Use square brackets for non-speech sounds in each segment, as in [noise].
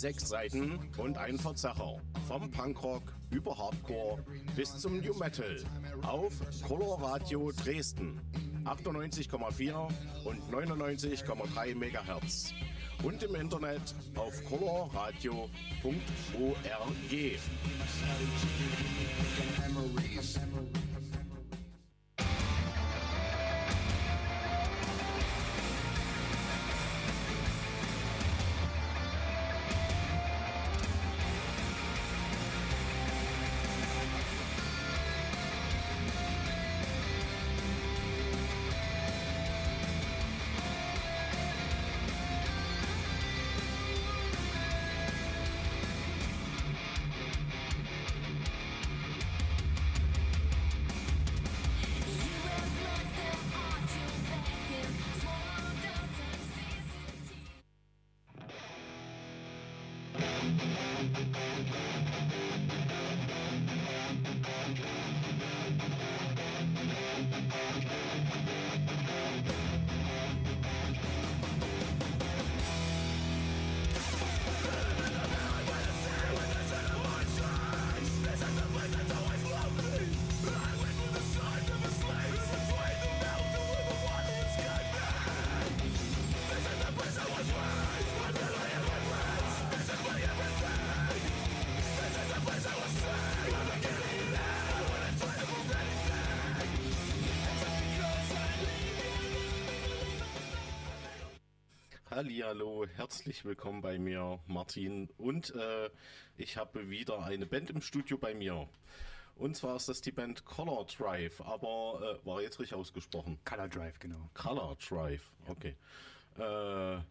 Sechs Seiten und ein Verzerrer. Vom Punkrock über Hardcore bis zum New Metal. Auf Color Radio Dresden. 98,4 und 99,3 MHz. Und im Internet auf colorradio.org. Música Hallo, herzlich willkommen bei mir, Martin. Und äh, ich habe wieder eine Band im Studio bei mir. Und zwar ist das die Band Color Drive, aber äh, war jetzt richtig ausgesprochen. Color Drive, genau. Color Drive, okay. Äh,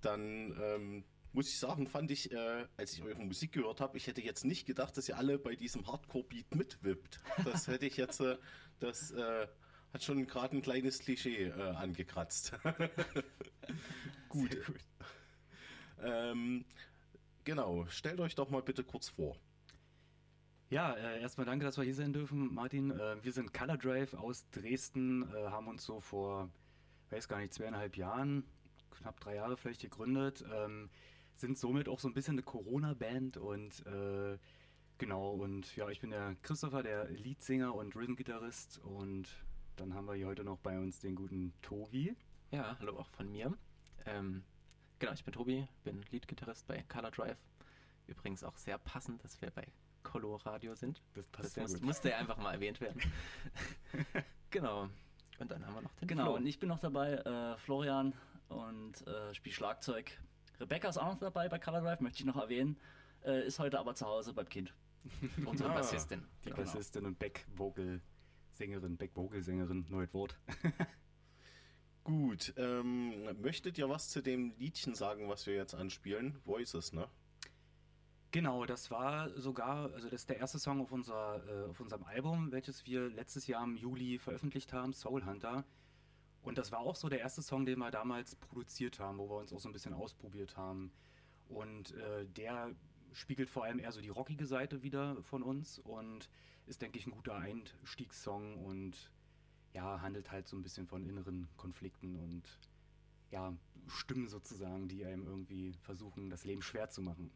dann ähm, muss ich sagen, fand ich, äh, als ich eure Musik gehört habe, ich hätte jetzt nicht gedacht, dass ihr alle bei diesem Hardcore-Beat mitwippt. Das hätte ich jetzt, äh, das äh, hat schon gerade ein kleines Klischee äh, angekratzt. [laughs] gut. gut. Ähm, genau, stellt euch doch mal bitte kurz vor. Ja, äh, erstmal danke, dass wir hier sein dürfen, Martin. Äh, wir sind Color Drive aus Dresden, äh, haben uns so vor, weiß gar nicht, zweieinhalb Jahren, knapp drei Jahre vielleicht gegründet, ähm, sind somit auch so ein bisschen eine Corona-Band und äh, genau, und ja, ich bin der Christopher, der Leadsänger und Rhythm-Gitarrist und dann haben wir hier heute noch bei uns den guten Tobi. Ja, hallo auch von mir. Ähm, genau, ich bin Tobi, bin Lead-Gitarrist bei Color Drive. Übrigens auch sehr passend, dass wir bei Colo Radio sind. Das passt das muss, musste ja einfach mal erwähnt werden. [laughs] genau. Und dann haben wir noch den Genau, Flo. und ich bin noch dabei, äh, Florian, und äh, spiele Schlagzeug. Rebecca ist auch noch dabei bei Color Drive, möchte ich noch erwähnen. Äh, ist heute aber zu Hause beim Kind. [laughs] Unsere ah, Bassistin. Die genau. Bassistin und Back-Vocal. Sängerin, Back-Vocal-Sängerin, neues Wort. [laughs] Gut, ähm, möchtet ihr was zu dem Liedchen sagen, was wir jetzt anspielen? Voices, ne? Genau, das war sogar, also das ist der erste Song auf, unser, äh, auf unserem Album, welches wir letztes Jahr im Juli veröffentlicht haben, Soul Hunter. Und das war auch so der erste Song, den wir damals produziert haben, wo wir uns auch so ein bisschen ausprobiert haben. Und äh, der spiegelt vor allem eher so die rockige Seite wieder von uns und ist, denke ich, ein guter Einstiegssong und ja, handelt halt so ein bisschen von inneren Konflikten und ja, Stimmen sozusagen, die einem irgendwie versuchen, das Leben schwer zu machen.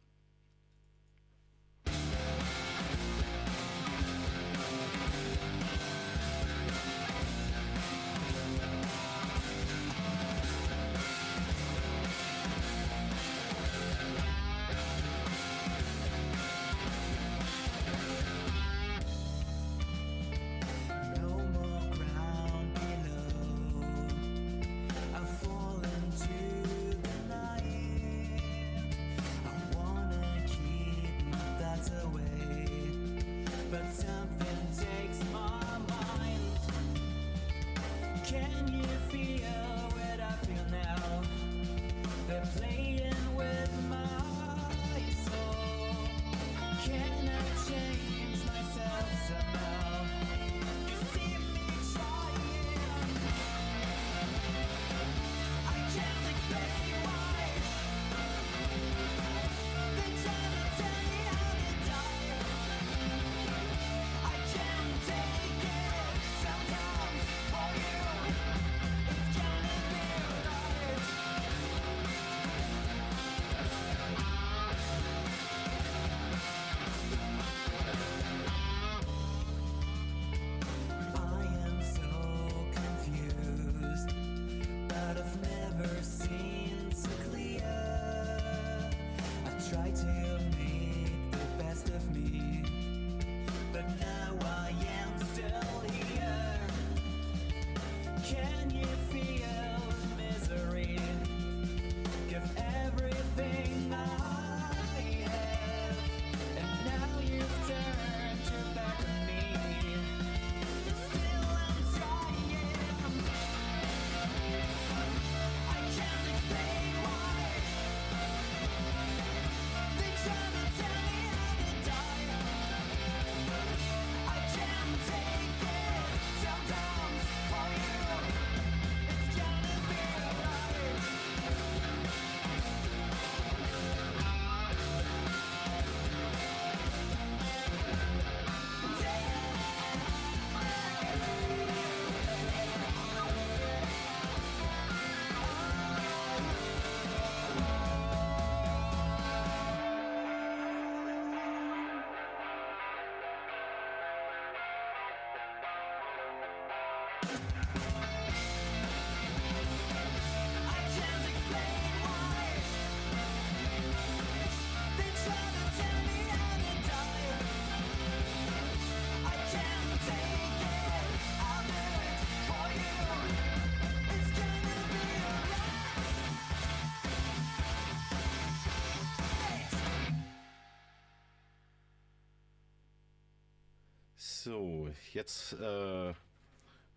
Jetzt äh,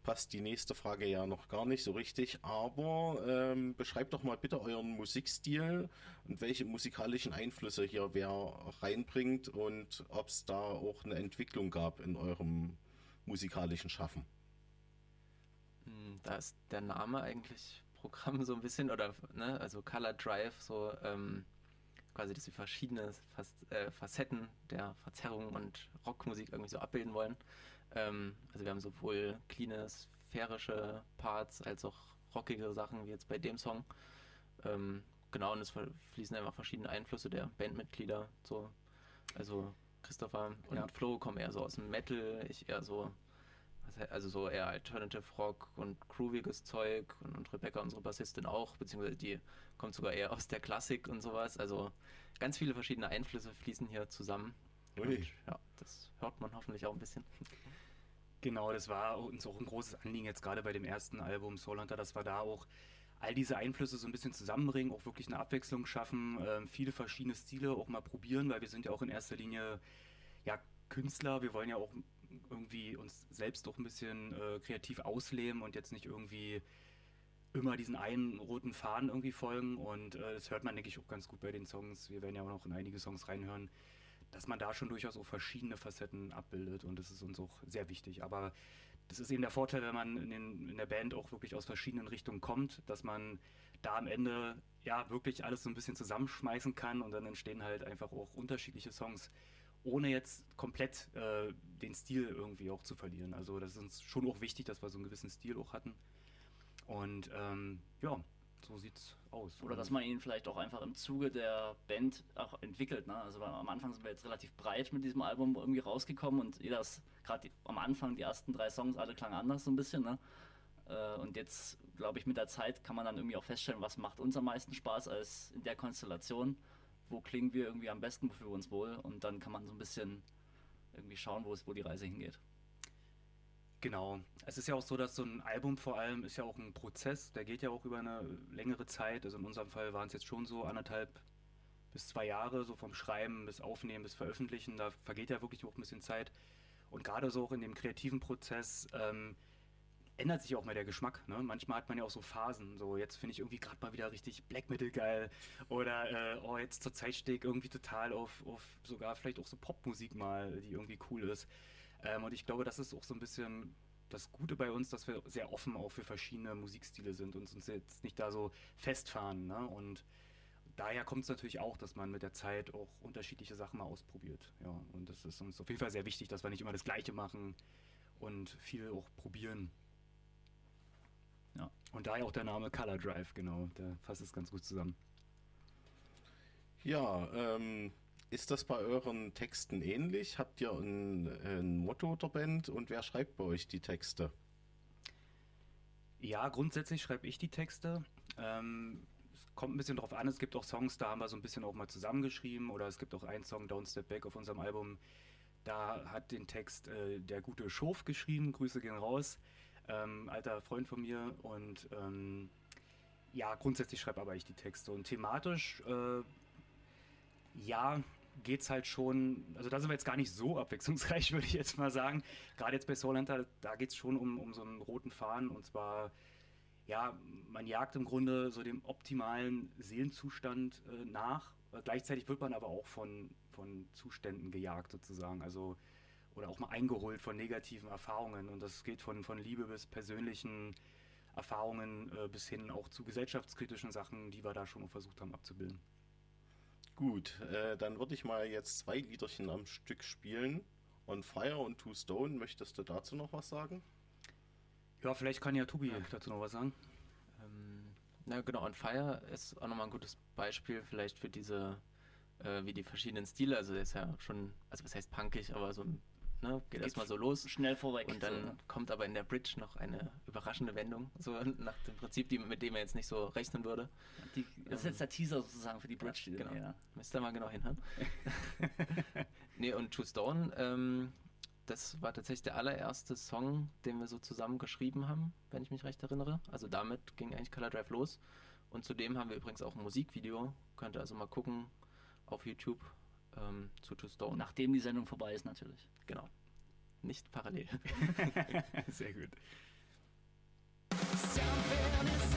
passt die nächste Frage ja noch gar nicht so richtig, aber ähm, beschreibt doch mal bitte euren Musikstil und welche musikalischen Einflüsse hier wer reinbringt und ob es da auch eine Entwicklung gab in eurem musikalischen Schaffen. Hm, Da ist der Name eigentlich Programm so ein bisschen, oder ne, also Color Drive, so ähm, quasi, dass wir verschiedene äh, Facetten der Verzerrung und Rockmusik irgendwie so abbilden wollen. Ähm, also wir haben sowohl cleane, sphärische Parts als auch rockige Sachen, wie jetzt bei dem Song. Ähm, genau, und es fließen einfach verschiedene Einflüsse der Bandmitglieder. So. Also Christopher und Ja. Flo kommen eher so aus dem Metal, ich eher so also so eher Alternative Rock und grooviges Zeug und, und Rebecca, unsere Bassistin auch, beziehungsweise die kommt sogar eher aus der Klassik und sowas. Also ganz viele verschiedene Einflüsse fließen hier zusammen. Und ja, das hört man hoffentlich auch ein bisschen. Genau, das war uns auch ein großes Anliegen jetzt gerade bei dem ersten Album Soul Hunter, dass wir da auch all diese Einflüsse so ein bisschen zusammenbringen, auch wirklich eine Abwechslung schaffen, ähm, viele verschiedene Stile auch mal probieren, weil wir sind ja auch in erster Linie ja Künstler, wir wollen ja auch irgendwie uns selbst auch ein bisschen äh, kreativ ausleben und jetzt nicht irgendwie immer diesen einen roten Faden irgendwie folgen. Und äh, das hört man, denke ich, auch ganz gut bei den Songs. Wir werden ja auch noch in einige Songs reinhören, dass man da schon durchaus auch verschiedene Facetten abbildet und das ist uns auch sehr wichtig. Aber das ist eben der Vorteil, wenn man in, den, in der Band auch wirklich aus verschiedenen Richtungen kommt, dass man da am Ende ja wirklich alles so ein bisschen zusammenschmeißen kann und dann entstehen halt einfach auch unterschiedliche Songs, ohne jetzt komplett äh, den Stil irgendwie auch zu verlieren. Also das ist uns schon auch wichtig, dass wir so einen gewissen Stil auch hatten. Und ähm, ja, so sieht's aus. Oder dass man ihn vielleicht auch einfach im Zuge der Band auch entwickelt. Ne? Also am Anfang sind wir jetzt relativ breit mit diesem Album irgendwie rausgekommen und jeder ist gerade am Anfang die ersten drei Songs alle klangen anders so ein bisschen. Ne? Äh, Und jetzt, glaube ich, mit der Zeit kann man dann irgendwie auch feststellen, was macht uns am meisten Spaß als in der Konstellation, wo klingen wir irgendwie am besten, wir uns wohl und dann kann man so ein bisschen irgendwie schauen, wo es, wo die Reise hingeht. Genau. Es ist ja auch so, dass so ein Album vor allem ist ja auch ein Prozess, der geht ja auch über eine längere Zeit. Also in unserem Fall waren es jetzt schon so anderthalb bis zwei Jahre, so vom Schreiben bis Aufnehmen bis Veröffentlichen. Da vergeht ja wirklich auch ein bisschen Zeit. Und gerade so auch in dem kreativen Prozess ähm, ändert sich auch mal der Geschmack. Ne? Manchmal hat man ja auch so Phasen. So, jetzt finde ich irgendwie gerade mal wieder richtig Black Metal geil. Oder äh, oh, jetzt zur Zeit stehe ich irgendwie total auf, auf sogar vielleicht auch so Popmusik mal, die irgendwie cool ist. Ähm, und ich glaube, das ist auch so ein bisschen das Gute bei uns, dass wir sehr offen auch für verschiedene Musikstile sind und uns jetzt nicht da so festfahren. Ne? Und daher kommt es natürlich auch, dass man mit der Zeit auch unterschiedliche Sachen mal ausprobiert. Ja, und das ist uns auf jeden Fall sehr wichtig, dass wir nicht immer das Gleiche machen und viel auch probieren. Ja. Und daher auch der Name Color Drive, genau, der fasst es ganz gut zusammen. Ja, ähm, ist das bei euren Texten ähnlich? Habt ihr ein, ein Motto der Band und wer schreibt bei euch die Texte? Ja, grundsätzlich schreibe ich die Texte. Ähm, es kommt ein bisschen drauf an. Es gibt auch Songs, da haben wir so ein bisschen auch mal zusammengeschrieben. Oder es gibt auch einen Song, Don't Step Back, auf unserem Album. Da hat den Text äh, der gute Schof geschrieben. Grüße gehen raus. Ähm, alter Freund von mir. Und ähm, ja, grundsätzlich schreibe aber ich die Texte. Und thematisch, äh, ja, geht's halt schon, also da sind wir jetzt gar nicht so abwechslungsreich, [laughs] würde ich jetzt mal sagen. Gerade jetzt bei Soul Hunter, da geht's schon um, um so einen roten Faden und zwar, ja, man jagt im Grunde so dem optimalen Seelenzustand äh, nach. Äh, gleichzeitig wird man aber auch von, von Zuständen gejagt sozusagen, also oder auch mal eingeholt von negativen Erfahrungen und das geht von, von Liebe bis persönlichen Erfahrungen äh, bis hin auch zu gesellschaftskritischen Sachen, die wir da schon versucht haben abzubilden. Gut, äh, dann würde ich mal jetzt zwei Liederchen am Stück spielen. On Fire und Two Stone. Möchtest du dazu noch was sagen? Ja, vielleicht kann ja Tobi dazu noch was sagen. Ähm, na genau, On Fire ist auch nochmal ein gutes Beispiel vielleicht für diese, äh, wie die verschiedenen Stile, also der ist ja schon, also was heißt punkig, aber so, ne, geht erstmal so los. Schnell vorweg. Und dann so, ne? kommt aber in der Bridge noch eine überraschende Wendung, so nach dem Prinzip, die, mit dem er jetzt nicht so rechnen würde. die, das ist jetzt der Teaser sozusagen für die Bridge. die- genau. Ja. Müsst ihr mal genau hinhören. [laughs] nee, und True Stone, ähm, das war tatsächlich der allererste Song, den wir so zusammen geschrieben haben, wenn ich mich recht erinnere. Also damit ging eigentlich Color Drive los. Und zudem haben wir übrigens auch ein Musikvideo. Könnt ihr also mal gucken auf YouTube ähm, zu True Stone. Nachdem die Sendung vorbei ist, natürlich. Genau. nicht parallel. [laughs] [laughs] Sehr gut. Something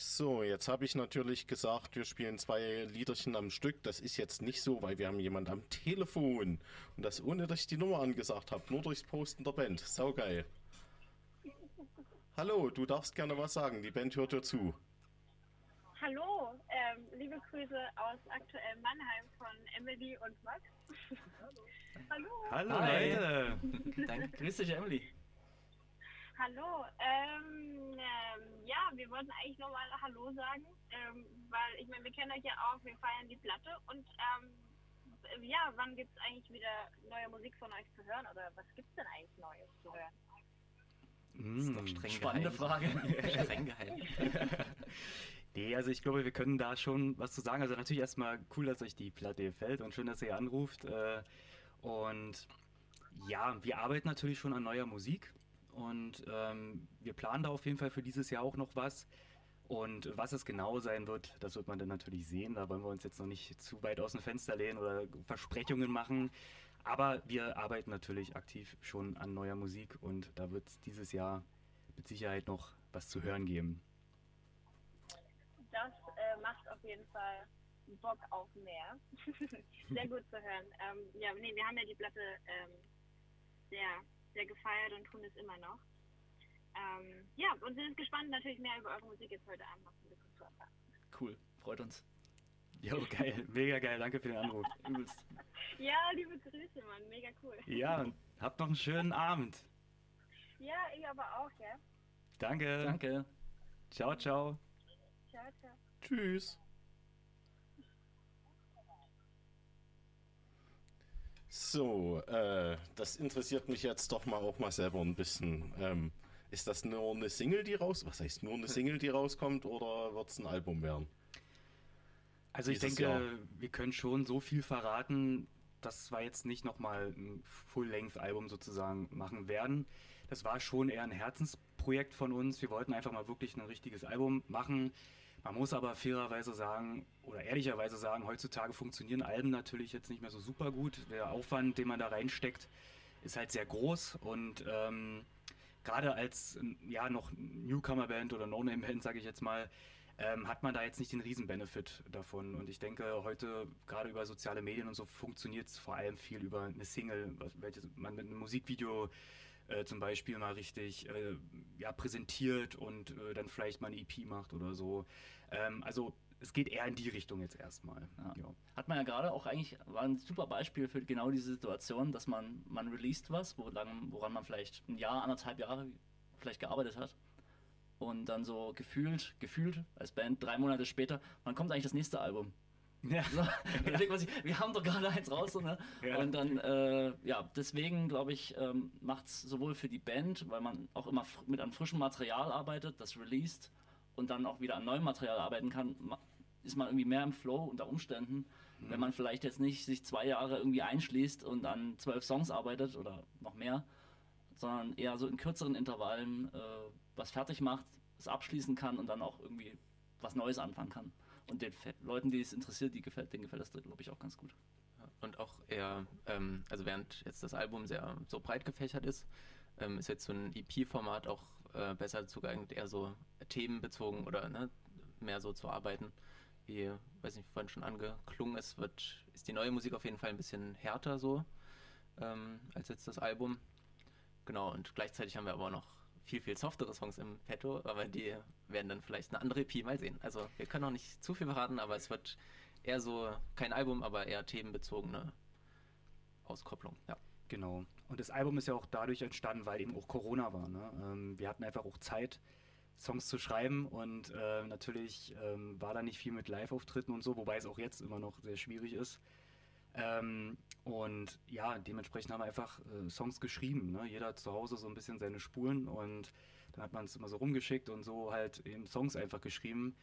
So, jetzt habe ich natürlich gesagt, wir spielen zwei Liederchen am Stück. Das ist jetzt nicht so, weil wir haben jemand am Telefon. Und das ohne, dass ich die Nummer angesagt habe. Nur durchs Posten der Band. Saugeil. Hallo, du darfst gerne was sagen. Die Band hört dir zu. Hallo, ähm, liebe Grüße aus aktuell Mannheim von Emily und Max. Hallo. Hallo Hi. Leute. Danke. Grüß dich, Emily. Hallo. Ähm, ähm, ja, wir wollten eigentlich nur mal Hallo sagen, ähm, weil ich meine, wir kennen euch ja auch, wir feiern die Platte und ähm, ja, wann gibt es eigentlich wieder neue Musik von euch zu hören oder was gibt es denn eigentlich Neues zu hören? Das ist doch streng Spannende geheim. Frage. [laughs] streng geheim. [laughs] Nee, also ich glaube, wir können da schon was zu sagen. Also natürlich erstmal cool, dass euch die Platte gefällt und schön, dass ihr anruft. Äh, und ja, wir arbeiten natürlich schon an neuer Musik und ähm, wir planen da auf jeden Fall für dieses Jahr auch noch was. Und was es genau sein wird, das wird man dann natürlich sehen. Da wollen wir uns jetzt noch nicht zu weit aus dem Fenster lehnen oder Versprechungen machen. Aber wir arbeiten natürlich aktiv schon an neuer Musik und da wird es dieses Jahr mit Sicherheit noch was zu hören geben. Das äh, macht auf jeden Fall Bock auf mehr. [laughs] sehr gut zu hören. Ähm, ja, nee, wir haben ja die Platte ähm, sehr, sehr gefeiert und tun es immer noch. Ähm, ja, und sind gespannt, natürlich mehr über eure Musik jetzt heute Abend noch ein bisschen zu erfahren. Cool, freut uns. Jo, geil, mega geil, danke für den Anruf. Übelst. Ja, liebe Grüße, Mann, mega cool. Ja, und habt noch einen schönen Abend. Ja, ich aber auch, ja. Danke. Danke. Ciao, ciao. Ciao, ciao. Tschüss. So, äh, das interessiert mich jetzt doch mal auch mal selber ein bisschen. Ähm, Ist das nur eine Single, die raus? Was heißt nur eine Single, die rauskommt, oder wird es ein Album werden? Also ich denke, Jahr. wir können schon so viel verraten, dass wir jetzt nicht nochmal ein Full-Length-Album sozusagen machen werden. Das war schon eher ein Herzensprojekt von uns. Wir wollten einfach mal wirklich ein richtiges Album machen. Man muss aber fairerweise sagen oder ehrlicherweise sagen, heutzutage funktionieren Alben natürlich jetzt nicht mehr so super gut. Der Aufwand, den man da reinsteckt, ist halt sehr groß und ähm, gerade als ja noch Newcomer-Band oder No-Name-Band, sage ich jetzt mal, ähm, hat man da jetzt nicht den Riesen-Benefit davon. Und ich denke, heute, gerade über soziale Medien und so, funktioniert es vor allem viel über eine Single, welches man mit einem Musikvideo äh, zum Beispiel mal richtig äh, ja, präsentiert und äh, dann vielleicht mal eine EP macht oder so. Ähm, also es geht eher in die Richtung jetzt erstmal. Ja. Ja. Hat man ja gerade auch eigentlich, war ein super Beispiel für genau diese Situation, dass man, man released was, woran, woran man vielleicht ein Jahr, anderthalb Jahre vielleicht gearbeitet hat. Und dann so gefühlt, gefühlt als Band, drei Monate später, wann kommt eigentlich das nächste Album? Ja. So, man sich, wir haben doch gerade eins raus. Ne? Ja. Und dann, äh, ja, deswegen glaube ich, ähm, macht es sowohl für die Band, weil man auch immer mit einem frischen Material arbeitet, das released und dann auch wieder an neuem Material arbeiten kann, ist man irgendwie mehr im Flow unter Umständen, wenn man vielleicht jetzt nicht sich zwei Jahre irgendwie einschließt und an zwölf Songs arbeitet oder noch mehr, sondern eher so in kürzeren Intervallen äh, was fertig macht, es abschließen kann und dann auch irgendwie was Neues anfangen kann. Und den Leuten, die es interessiert, die gefällt, denen gefällt das, glaube ich, auch ganz gut. Und auch eher, ähm, also während jetzt das Album sehr so breit gefächert ist, ähm, ist jetzt so ein EP-Format auch äh, besser dazu geeignet, eher so themenbezogen oder ne, mehr so zu arbeiten. Wie, weiß nicht, vorhin schon angeklungen ist, wird, ist die neue Musik auf jeden Fall ein bisschen härter so ähm, als jetzt das Album. Genau, und gleichzeitig haben wir aber auch noch viel, viel softere Songs im Petto, aber die werden dann vielleicht eine andere EP mal sehen. Also wir können auch nicht zu viel verraten, aber es wird eher so, kein Album, aber eher themenbezogene Auskopplung. Ja. Genau. Und das Album ist ja auch dadurch entstanden, weil eben auch Corona war. Ne? Ähm, wir hatten einfach auch Zeit, Songs zu schreiben und äh, natürlich ähm, war da nicht viel mit Live-Auftritten und so, wobei es auch jetzt immer noch sehr schwierig ist. Ähm, und ja, dementsprechend haben wir einfach äh, Songs geschrieben. Ne? Jeder hat zu Hause so ein bisschen seine Spuren und dann hat man es immer so rumgeschickt und so halt eben Songs einfach geschrieben.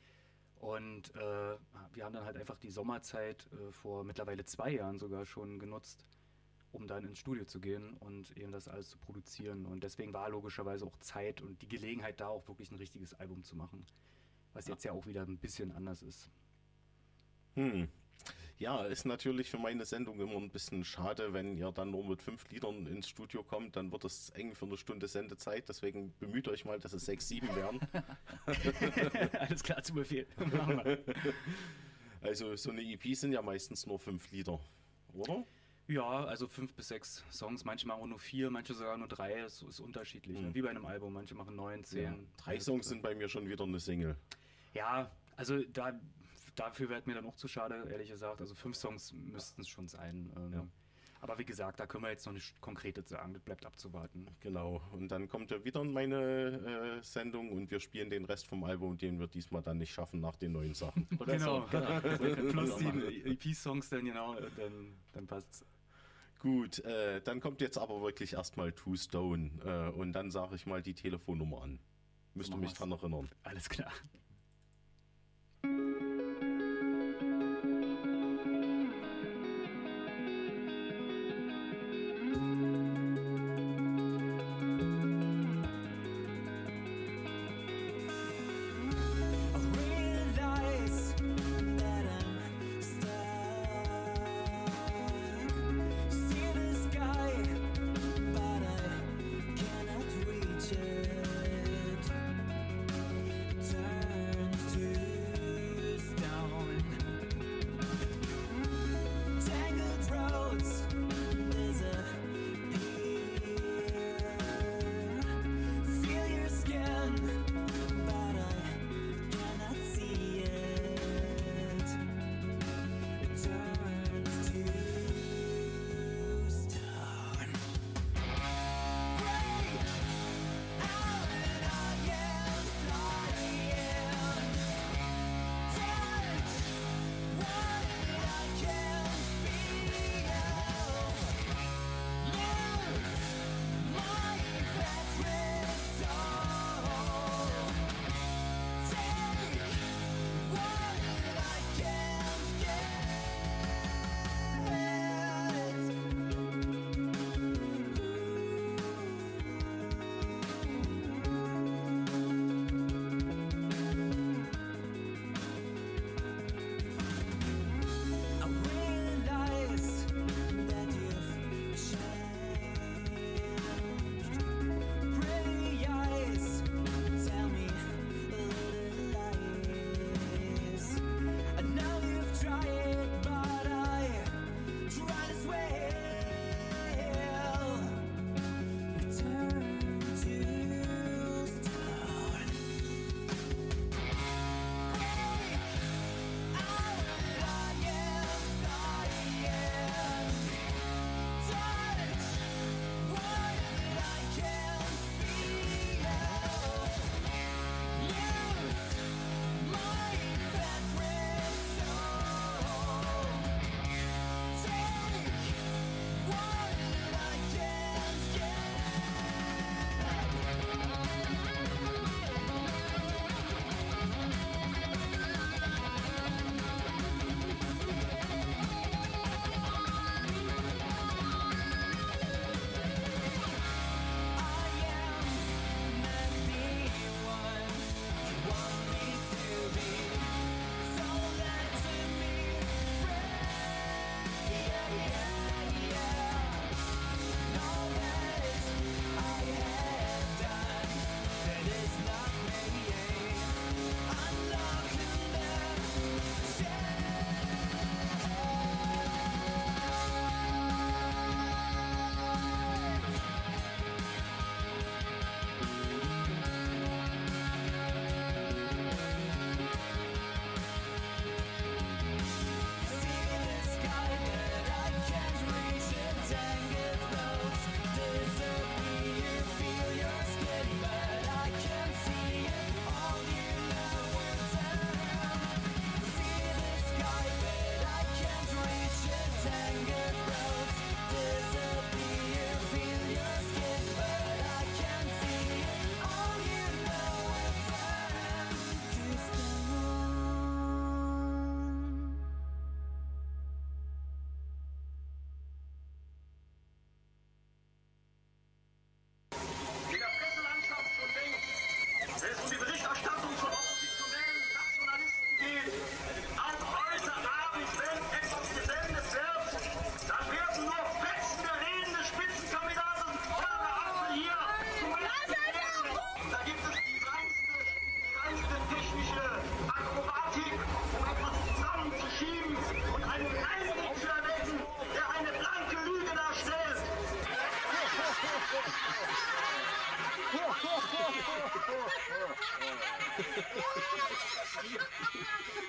Und äh, wir haben dann halt einfach die Sommerzeit äh, vor mittlerweile zwei Jahren sogar schon genutzt, um dann ins Studio zu gehen und eben das alles zu produzieren. Und deswegen war logischerweise auch Zeit und die Gelegenheit da auch wirklich ein richtiges Album zu machen. Was jetzt ja auch wieder ein bisschen anders ist. Hm. Ja, ist natürlich für meine Sendung immer ein bisschen schade, wenn ihr dann nur mit fünf Liedern ins Studio kommt, dann wird es eng für eine Stunde Sendezeit. Deswegen bemüht euch mal, dass es sechs, sieben werden. [laughs] Alles klar, zu Befehl. [laughs] Also so eine EP sind ja meistens nur fünf Lieder, oder? Ja, also fünf bis sechs Songs. Manche machen auch nur vier, manche sogar nur drei. Es ist unterschiedlich. ne? Mhm. Wie bei einem Album. Manche machen neun, zehn. Drei Songs sind bei mir schon wieder eine Single. Ja, also da, dafür wäre mir dann auch zu schade, ehrlich gesagt. Also fünf Songs müssten es schon sein. Ähm, Ja. Aber wie gesagt, da können wir jetzt noch nicht konkret sagen. Das bleibt abzuwarten. Genau. Und dann kommt ja wieder meine äh, Sendung und wir spielen den Rest vom Album, den wir diesmal dann nicht schaffen nach den neuen Sachen. [laughs] Oder so. Genau. [laughs] Plus die machen. EP-Songs dann, genau, dann, dann passt's. Gut, äh, dann kommt jetzt aber wirklich erstmal Two Stone äh, und dann sage ich mal die Telefonnummer an. Müsst ihr mich dran erinnern. Alles klar.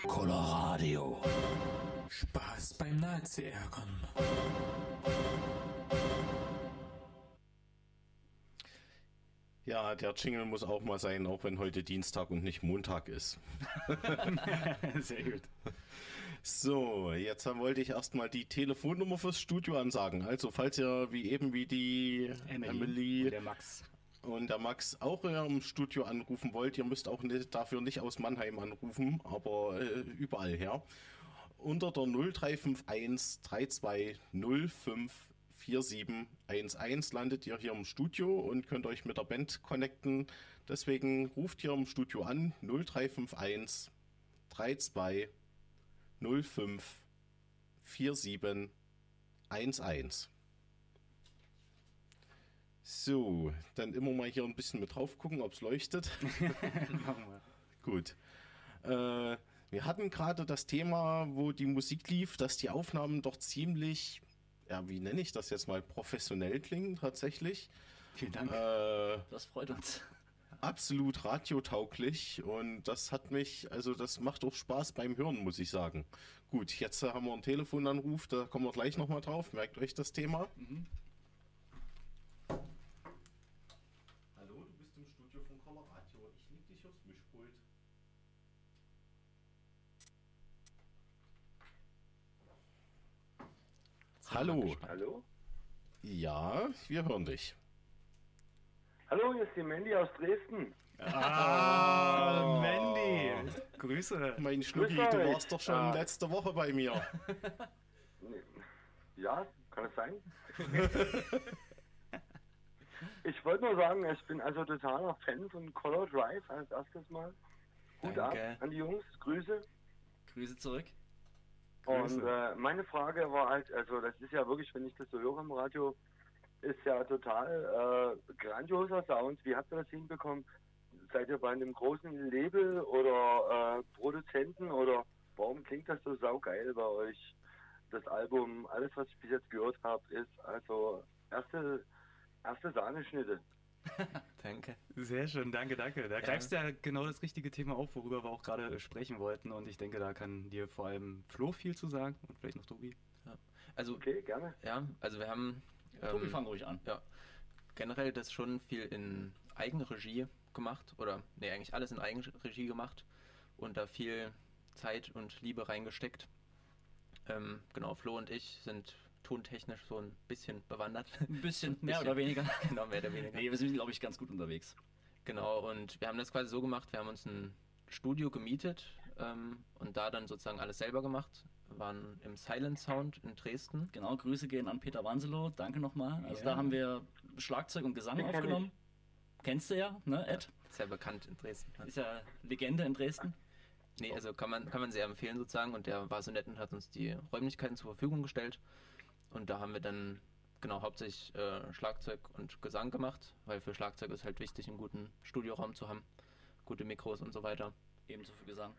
Coloradio. Spaß beim Nazi-Ärgern. Ja, der Jingle muss auch mal sein, auch wenn heute Dienstag und nicht Montag ist. [laughs] Sehr gut. So, jetzt wollte ich erstmal die Telefonnummer fürs Studio ansagen. Also, falls ihr wie eben wie die Emily, Und der Max. Und der Max auch im Studio anrufen wollt, ihr müsst auch nicht, dafür nicht aus Mannheim anrufen, aber äh, überall her. Unter der 0351 3205 4711 landet ihr hier im Studio und könnt euch mit der Band connecten. Deswegen ruft hier im Studio an 0351 32 05 47 11. So, dann immer mal hier ein bisschen mit drauf gucken, ob es leuchtet. [laughs] Machen wir. Gut. Äh, wir hatten gerade das Thema, wo die Musik lief, dass die Aufnahmen doch ziemlich, ja, wie nenne ich das jetzt mal, professionell klingen tatsächlich. Vielen Dank. Äh, Das freut uns. absolut radiotauglich und das hat mich, also das macht auch Spaß beim Hören, muss ich sagen. Gut, jetzt haben wir einen Telefonanruf, da kommen wir gleich nochmal drauf. Merkt euch das Thema. Hallo, du bist im Studio von Coloradio. Ich leg dich aufs Mischpult. Hallo. Hallo? Ja, wir hören dich. Hallo, hier ist die Mandy aus Dresden. Ah, Mandy. Grüße. Mein Schnucki, Grüß du warst doch schon Ah. letzte Woche bei mir. Ja, kann es sein? [laughs] ich wollte nur sagen, ich bin also totaler Fan von Color Drive als erstes Mal. Ab Danke. an die Jungs, Grüße. Grüße zurück. Und äh, meine Frage war halt, also das ist ja wirklich, wenn ich das so höre im Radio, ist ja total äh, grandioser Sound. Wie habt ihr das hinbekommen? Seid ihr bei einem großen Label oder äh, Produzenten oder warum klingt das so saugeil bei euch? Das Album, alles was ich bis jetzt gehört habe, ist also erste, erste Sahneschnitte. [laughs] Danke. Sehr schön, danke, danke. Da greifst du ja genau das richtige Thema auf, worüber wir auch gerade sprechen wollten. Und ich denke, da kann dir vor allem Flo viel zu sagen und vielleicht noch Tobi. Also, Okay, gerne. ja, also wir haben Tobi, ähm, fang ruhig an. ja, generell das schon viel in Eigenregie gemacht oder nee, eigentlich alles in Eigenregie gemacht und da viel Zeit und Liebe reingesteckt. Ähm, genau, Flo und ich sind tontechnisch so ein bisschen bewandert. [laughs] Ein bisschen, [laughs] mehr Bisschen. oder weniger. [laughs] genau, mehr oder weniger. Nee, wir sind, glaube ich, ganz gut unterwegs. Genau, und wir haben das quasi so gemacht, wir haben uns ein Studio gemietet ähm, und da dann sozusagen alles selber gemacht. Wir waren im Silent Sound in Dresden. Genau, Grüße gehen an Peter Wanselow. Danke nochmal. Also Ja. da haben wir Schlagzeug und Gesang kenn aufgenommen. Kennst du ja, ne, Ed? Sehr bekannt in Dresden. Ist ja Legende in Dresden. Nee, also kann man, kann man sehr empfehlen sozusagen und der war so nett und hat uns die Räumlichkeiten zur Verfügung gestellt. Und da haben wir dann genau hauptsächlich äh, Schlagzeug und Gesang gemacht, weil für Schlagzeug ist halt wichtig, einen guten Studioraum zu haben, gute Mikros und so weiter. Ebenso für Gesang.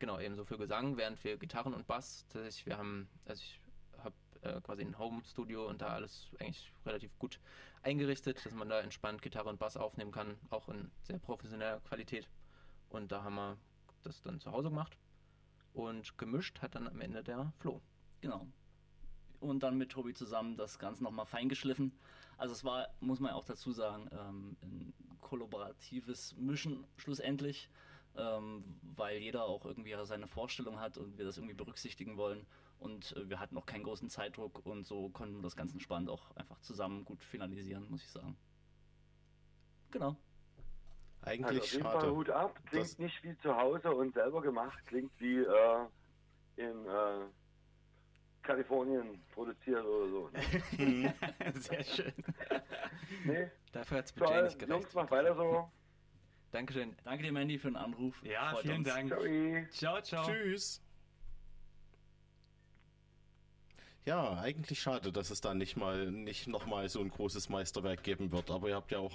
Genau, ebenso für Gesang, während wir Gitarren und Bass, tatsächlich, wir haben, also ich habe äh, quasi ein Home-Studio und da alles eigentlich relativ gut eingerichtet, dass man da entspannt Gitarre und Bass aufnehmen kann, auch in sehr professioneller Qualität. Und da haben wir das dann zu Hause gemacht. Und gemischt hat dann am Ende der Flo. Genau. Und dann mit Tobi zusammen das Ganze nochmal feingeschliffen. Also es war, muss man auch dazu sagen, ähm, ein kollaboratives Mischen schlussendlich, ähm, weil jeder auch irgendwie seine Vorstellung hat und wir das irgendwie berücksichtigen wollen. Und äh, wir hatten auch keinen großen Zeitdruck und so konnten wir das ganz entspannt auch einfach zusammen gut finalisieren, muss ich sagen. Genau. Also Eigentlich auf jeden Fall schade. Hut ab, klingt Das- nicht wie zu Hause und selber gemacht, klingt wie äh, in äh, Kalifornien produziert oder so. Ne? [laughs] Sehr schön. Nee, Dafür hat das Budget toll, nicht gereicht. Jungs, macht weiter so. [laughs] Dankeschön. Danke dir, Mandy, für den Anruf. Ja, Freut vielen uns. Dank. Ciao, ciao. Tschüss. Ja, eigentlich schade, dass es da nicht mal nicht nochmal so ein großes Meisterwerk geben wird, aber ihr habt ja auch